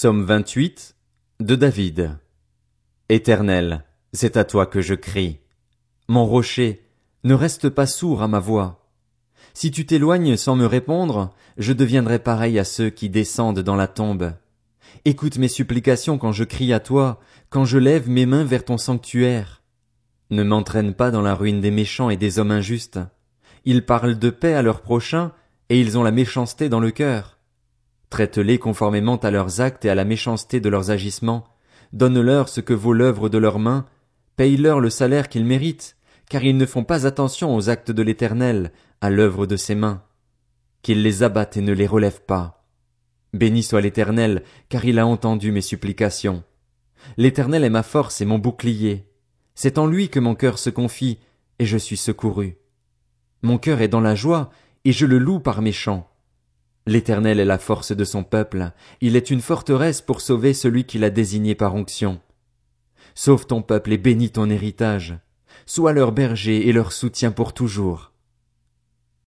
Psaume 28 de David. Éternel, c'est à toi que je crie. Mon rocher, ne reste pas sourd à ma voix. Si tu t'éloignes sans me répondre, je deviendrai pareil à ceux qui descendent dans la tombe. Écoute mes supplications quand je crie à toi, quand je lève mes mains vers ton sanctuaire. Ne m'entraîne pas dans la ruine des méchants et des hommes injustes. Ils parlent de paix à leurs prochains, et ils ont la méchanceté dans le cœur. Traite-les conformément à leurs actes et à la méchanceté de leurs agissements. Donne-leur ce que vaut l'œuvre de leurs mains. Paye-leur le salaire qu'ils méritent, car ils ne font pas attention aux actes de l'Éternel, à l'œuvre de ses mains. Qu'il les abatte et ne les relève pas. Béni soit l'Éternel, car il a entendu mes supplications. L'Éternel est ma force et mon bouclier. C'est en lui que mon cœur se confie, et je suis secouru. Mon cœur est dans la joie, et je le loue par mes chants. L'Éternel est la force de son peuple, il est une forteresse pour sauver celui qu'il a désigné par onction. Sauve ton peuple et bénis ton héritage. Sois leur berger et leur soutien pour toujours.